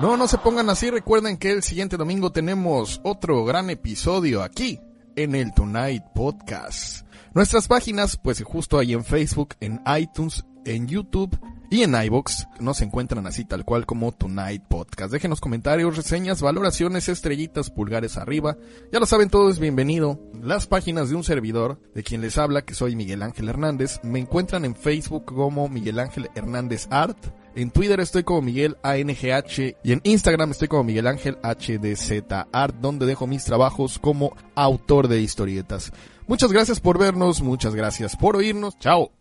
No, no se pongan así. Recuerden que el siguiente domingo tenemos otro gran episodio aquí en el Tonight Podcast. Nuestras páginas, pues justo ahí en Facebook, en iTunes, en YouTube y en iBox nos encuentran así tal cual como Tonight Podcast. Déjenos comentarios, reseñas, valoraciones, estrellitas, pulgares arriba. Ya lo saben todos, bienvenido. Las páginas de un servidor, de quien les habla, que soy Miguel Ángel Hernández, me encuentran en Facebook como Miguel Ángel Hernández Art. En Twitter estoy como Miguel ANGH y en Instagram estoy como Miguel Ángel HDZ Art, donde dejo mis trabajos como autor de historietas. Muchas gracias por vernos, muchas gracias por oírnos. Chao.